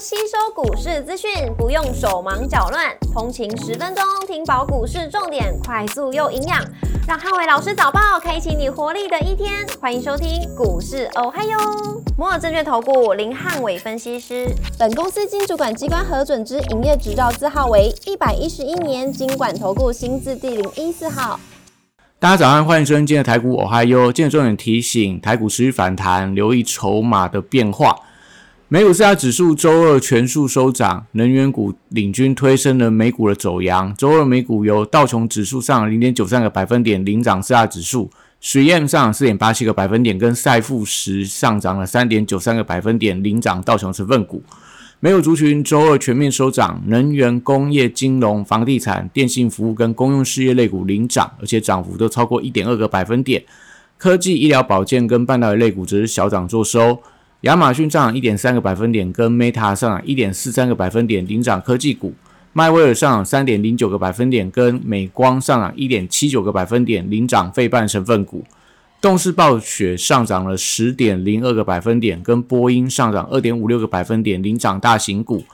吸收股市资讯，不用手忙脚乱，通勤十分钟听饱股市重点，快速又营养，让汉伟老师早报开启你活力的一天。欢迎收听股市哦嗨哟，摩尔证券投顾林汉伟分析师，本公司经主管机关核准之营业执照字号为一百一十一年经管投顾新字第零一四号。大家早上，欢迎收听今天的台股哦嗨哟。今天重点提醒，台股持续反弹，留意筹码的变化。美股四大指数周二全数收涨，能源股领军推升了美股的走阳。周二美股由道琼指数上零点九三个百分点领涨四大指数，水 M 上涨四点八七个百分点，跟赛富时上涨了三点九三个百分点领涨道琼成分股。美股族群周二全面收涨，能源、工业、金融、房地产、电信服务跟公用事业类股领涨，而且涨幅都超过一点二个百分点。科技、医疗保健跟半导体类股则是小涨作收。亚马逊上涨一点三个百分点，跟 Meta 上涨一点四三个百分点领涨科技股。迈威尔上涨三点零九个百分点，跟美光上涨一点七九个百分点领涨费半成分股。动视暴雪上涨了十点零二个百分点，跟波音上涨二点五六个百分点领涨大型股。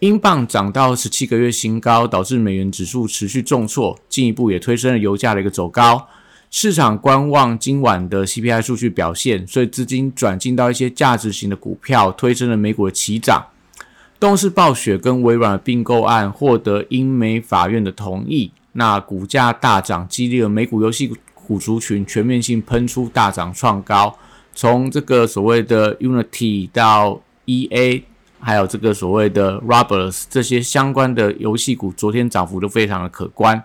英镑涨到十七个月新高，导致美元指数持续重挫，进一步也推升了油价的一个走高。市场观望今晚的 CPI 数据表现，所以资金转进到一些价值型的股票，推升了美股的齐涨。动视暴雪跟微软的并购案获得英美法院的同意，那股价大涨，激励了美股游戏。股族群全面性喷出大涨创高，从这个所谓的 Unity 到 EA，还有这个所谓的 Robbers 这些相关的游戏股，昨天涨幅都非常的可观。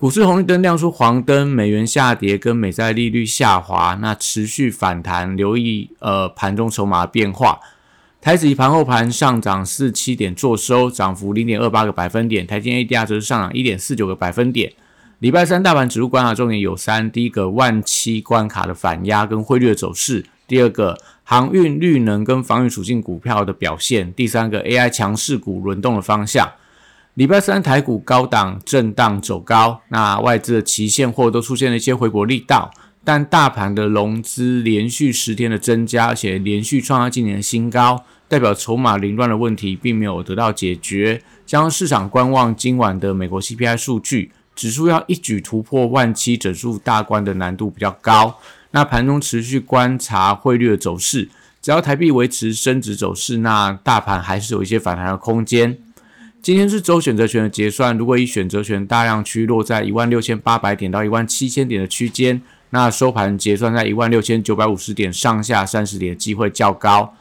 股市红绿灯亮出黄灯，美元下跌跟美债利率下滑，那持续反弹，留意呃盘中筹码变化。台指盘后盘上涨四七点，做收涨幅零点二八个百分点，台积 ADR 则是上涨一点四九个百分点。礼拜三大盘指数观察重点有三：第一个万七关卡的反压跟汇率的走势；第二个航运、绿能跟防御属性股票的表现；第三个 AI 强势股轮动的方向。礼拜三台股高档震荡走高，那外资的期现货都出现了一些回补力道，但大盘的融资连续十天的增加，而且连续创下今年的新高，代表筹码凌乱的问题并没有得到解决，将市场观望今晚的美国 CPI 数据。指数要一举突破万七整数大关的难度比较高。那盘中持续观察汇率的走势，只要台币维持升值走势，那大盘还是有一些反弹的空间。今天是周选择权的结算，如果以选择权大量区落在一万六千八百点到一万七千点的区间，那收盘结算在一万六千九百五十点上下三十点的机会较高。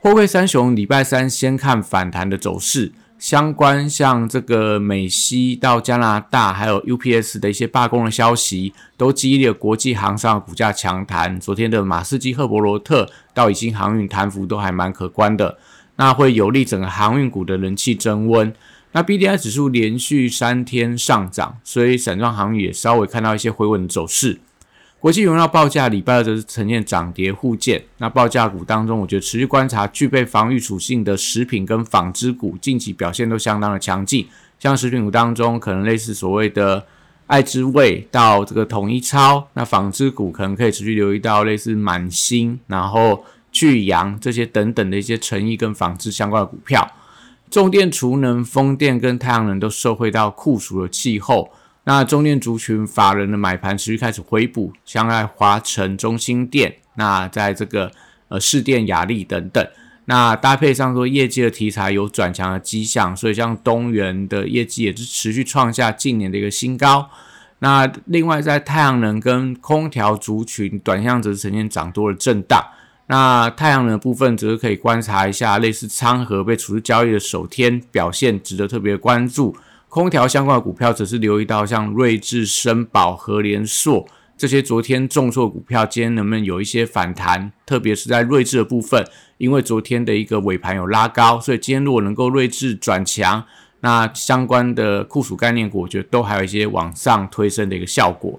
货柜三雄礼拜三先看反弹的走势。相关像这个美西到加拿大，还有 UPS 的一些罢工的消息，都激励了国际航商股价强弹。昨天的马士基、赫伯罗特到已经航运弹幅都还蛮可观的，那会有利整个航运股的人气增温。那 BDI 指数连续三天上涨，所以散装航运也稍微看到一些回稳的走势。国际原料报价礼拜二则是呈现涨跌互见。那报价股当中，我觉得持续观察具备防御属性的食品跟纺织股，近期表现都相当的强劲。像食品股当中，可能类似所谓的爱之味到这个统一超，那纺织股可能可以持续留意到类似满星，然后巨阳这些等等的一些成衣跟纺织相关的股票。重电、储能、风电跟太阳能都受惠到酷暑的气候。那中电族群法人的买盘持续开始回补，像在华城、中心电，那在这个呃市电、雅力等等，那搭配上说业绩的题材有转强的迹象，所以像东元的业绩也是持续创下近年的一个新高。那另外在太阳能跟空调族群，短向则是呈现涨多的震荡。那太阳能部分则是可以观察一下，类似昌河被处置交易的首天表现，值得特别关注。空调相关的股票，只是留意到像睿智、深宝、和联硕这些昨天重挫股票，今天能不能有一些反弹？特别是在睿智的部分，因为昨天的一个尾盘有拉高，所以今天如果能够睿智转强，那相关的酷暑概念股，我觉得都还有一些往上推升的一个效果。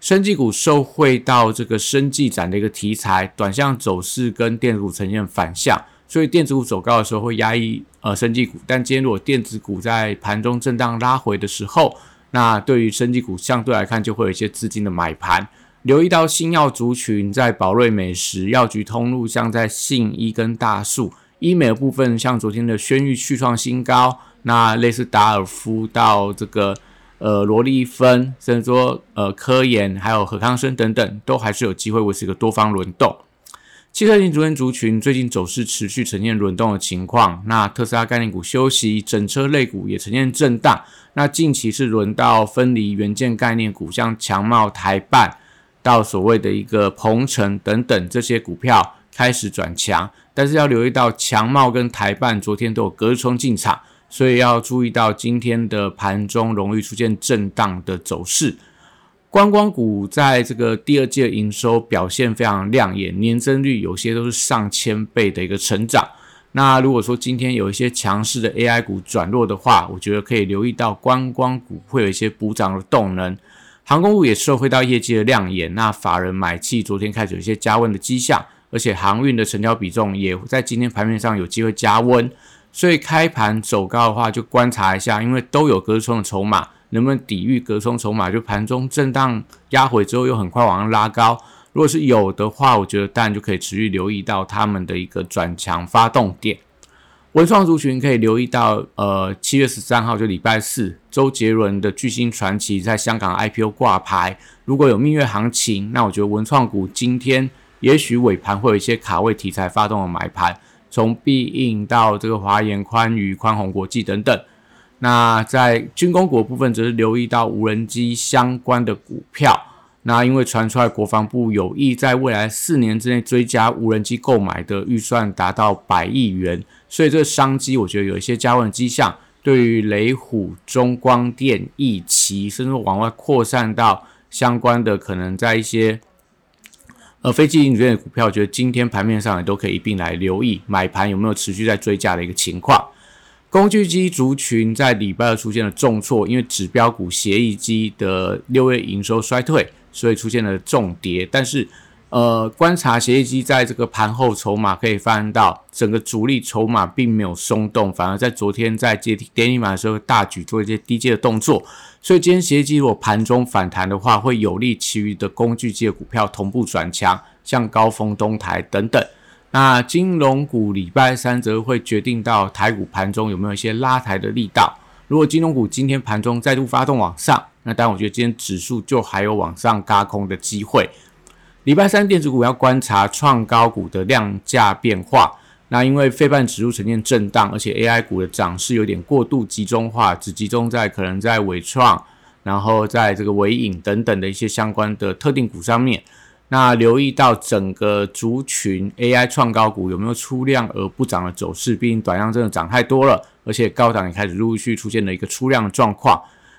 生技股受惠到这个生技展的一个题材，短向走势跟电子股呈现反向。所以电子股走高的时候会压抑呃生技股，但今天如果电子股在盘中震荡拉回的时候，那对于生技股相对来看就会有一些资金的买盘。留意到新药族群在宝瑞美食药局通路，像在信一跟大树，医美的部分，像昨天的轩誉续创新高，那类似达尔夫到这个呃罗利芬，甚至说呃科研还有何康生等等，都还是有机会维持一个多方轮动。汽车型族群族群最近走势持续呈现轮动的情况，那特斯拉概念股休息，整车类股也呈现震荡。那近期是轮到分离元件概念股，像强茂、台办到所谓的一个鹏程等等这些股票开始转强，但是要留意到强茂跟台办昨天都有隔窗进场，所以要注意到今天的盘中容易出现震荡的走势。观光股在这个第二季的营收表现非常亮眼，年增率有些都是上千倍的一个成长。那如果说今天有一些强势的 AI 股转弱的话，我觉得可以留意到观光股会有一些补涨的动能。航空股也受惠到业绩的亮眼，那法人买气昨天开始有一些加温的迹象，而且航运的成交比重也在今天盘面上有机会加温。所以开盘走高的话，就观察一下，因为都有隔冲的筹码。能不能抵御隔冲筹码？就盘中震荡压回之后，又很快往上拉高。如果是有的话，我觉得当然就可以持续留意到他们的一个转强发动点。文创族群可以留意到，呃，七月十三号就礼拜四，周杰伦的巨星传奇在香港 IPO 挂牌。如果有蜜月行情，那我觉得文创股今天也许尾盘会有一些卡位题材发动的买盘，从必应到这个华研、宽娱、宽宏国际等等。那在军工股部分，则是留意到无人机相关的股票。那因为传出来国防部有意在未来四年之内追加无人机购买的预算达到百亿元，所以这个商机我觉得有一些加温迹象。对于雷虎、中光电、易奇，甚至往外扩散到相关的可能在一些呃飞机领域的股票，我觉得今天盘面上也都可以一并来留意买盘有没有持续在追加的一个情况。工具机族群在礼拜二出现了重挫，因为指标股协议机的六月营收衰退，所以出现了重跌。但是，呃，观察协议机在这个盘后筹码可以发现到，整个主力筹码并没有松动，反而在昨天在接跌停板的时候大举做一些低阶的动作。所以今天协议机如果盘中反弹的话，会有利其余的工具机的股票同步转强，像高峰、东台等等。那金融股礼拜三则会决定到台股盘中有没有一些拉抬的力道。如果金融股今天盘中再度发动往上，那当然我觉得今天指数就还有往上嘎空的机会。礼拜三电子股要观察创高股的量价变化。那因为费半指数呈现震荡，而且 AI 股的涨势有点过度集中化，只集中在可能在伟创，然后在这个伟影等等的一些相关的特定股上面。那留意到整个族群 AI 创高股有没有出量而不涨的走势？毕竟短量真的涨太多了，而且高档也开始陆续出现了一个出量的状况。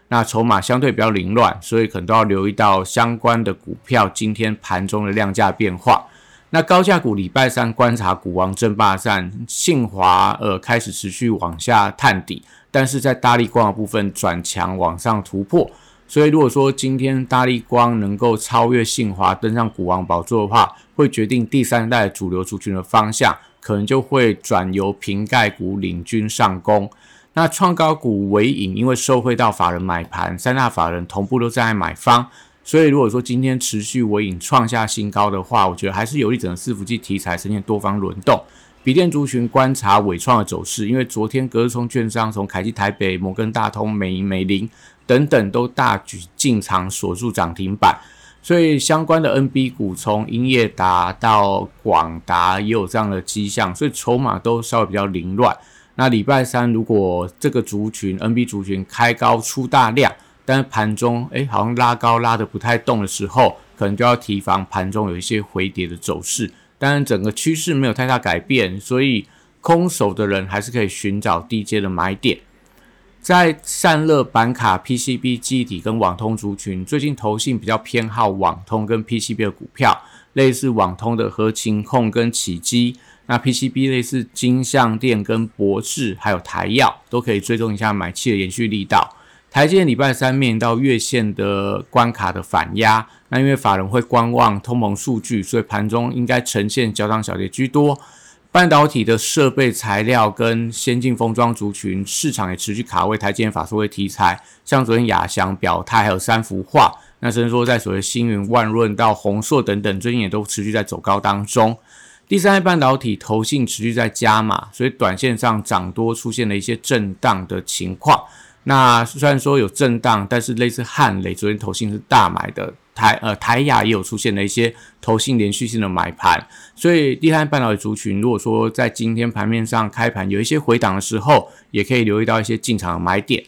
那筹码相对比较凌乱，所以可能都要留意到相关的股票今天盘中的量价变化。那高价股礼拜三观察股王争霸战，信华呃开始持续往下探底，但是在大力光的部分转强往上突破。所以，如果说今天大力光能够超越信华登上股王宝座的话，会决定第三代主流族群的方向，可能就会转由瓶盖股领军上攻。那创高股尾影，因为受惠到法人买盘，三大法人同步都在买方，所以如果说今天持续尾影创下新高的话，我觉得还是有利整个伺服器题材呈现多方轮动。笔电族群观察伟创的走势，因为昨天隔日冲券商从凯基台北、摩根大通、美银、美林。等等都大举进场锁住涨停板，所以相关的 NB 股从英业达到广达也有这样的迹象，所以筹码都稍微比较凌乱。那礼拜三如果这个族群 NB 族群开高出大量，但是盘中诶好像拉高拉的不太动的时候，可能就要提防盘中有一些回跌的走势。当然整个趋势没有太大改变，所以空手的人还是可以寻找低阶的买点。在散热板卡、PCB 记忆体跟网通族群，最近投信比较偏好网通跟 PCB 的股票，类似网通的合情控跟启基，那 PCB 类似金相电跟博智，还有台药，都可以追踪一下买气的延续力道。台积电礼拜三面临到月线的关卡的反压，那因为法人会观望通膨数据，所以盘中应该呈现交涨小跌居多。半导体的设备材料跟先进封装族群市场也持续卡位台积电法说会题材，像昨天亚翔表态，还有三幅画，那甚至说在所谓星云万润到宏硕等等，最近也都持续在走高当中。第三代半导体投信持续在加码，所以短线上涨多出现了一些震荡的情况。那虽然说有震荡，但是类似汉磊昨天投信是大买的，台呃台亚也有出现了一些投信连续性的买盘，所以第三代半导体族群如果说在今天盘面上开盘有一些回档的时候，也可以留意到一些进场的买点。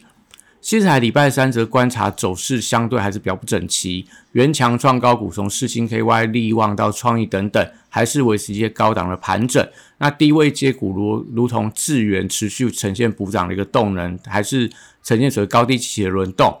西彩礼拜三则观察走势相对还是比较不整齐，原强创高股从世星 KY 利旺到创意等等，还是维持一些高档的盘整。那低位接股如如同智源持续呈现补涨的一个动能，还是呈现所谓高低起的轮动。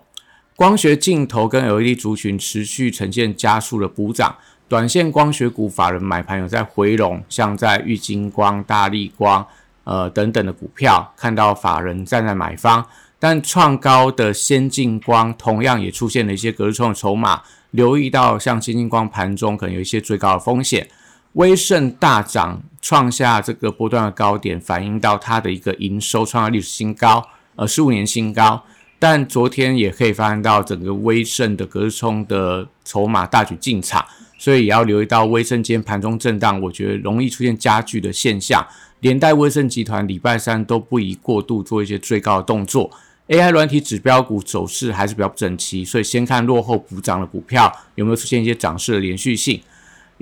光学镜头跟 LED 族群持续呈现加速的补涨，短线光学股法人买盘有在回笼，像在玉金光、大力光呃等等的股票，看到法人站在买方。但创高的先进光同样也出现了一些隔日冲的筹码，留意到像先进光盘中可能有一些最高的风险。威盛大涨，创下这个波段的高点，反映到它的一个营收创下历史新高，呃，十五年新高。但昨天也可以发现到整个威盛的隔日冲的筹码大举进场，所以也要留意到威盛今天盘中震荡，我觉得容易出现加剧的现象。连带威盛集团礼拜三都不宜过度做一些最高的动作。AI 软体指标股走势还是比较不整齐，所以先看落后补涨的股票有没有出现一些涨势的连续性。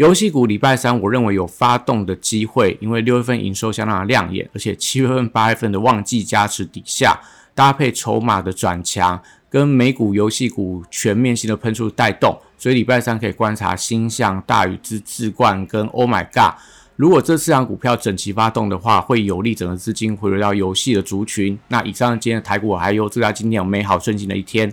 游戏股礼拜三我认为有发动的机会，因为六月份营收相当的亮眼，而且七月份、八月份的旺季加持底下，搭配筹码的转强，跟美股游戏股全面性的喷出带动，所以礼拜三可以观察星象、大宇之智冠跟 Oh My God。如果这四档股票整齐发动的话，会有利整个资金回流到游戏的族群。那以上今天的台股还有祝大家今天有美好顺境的一天。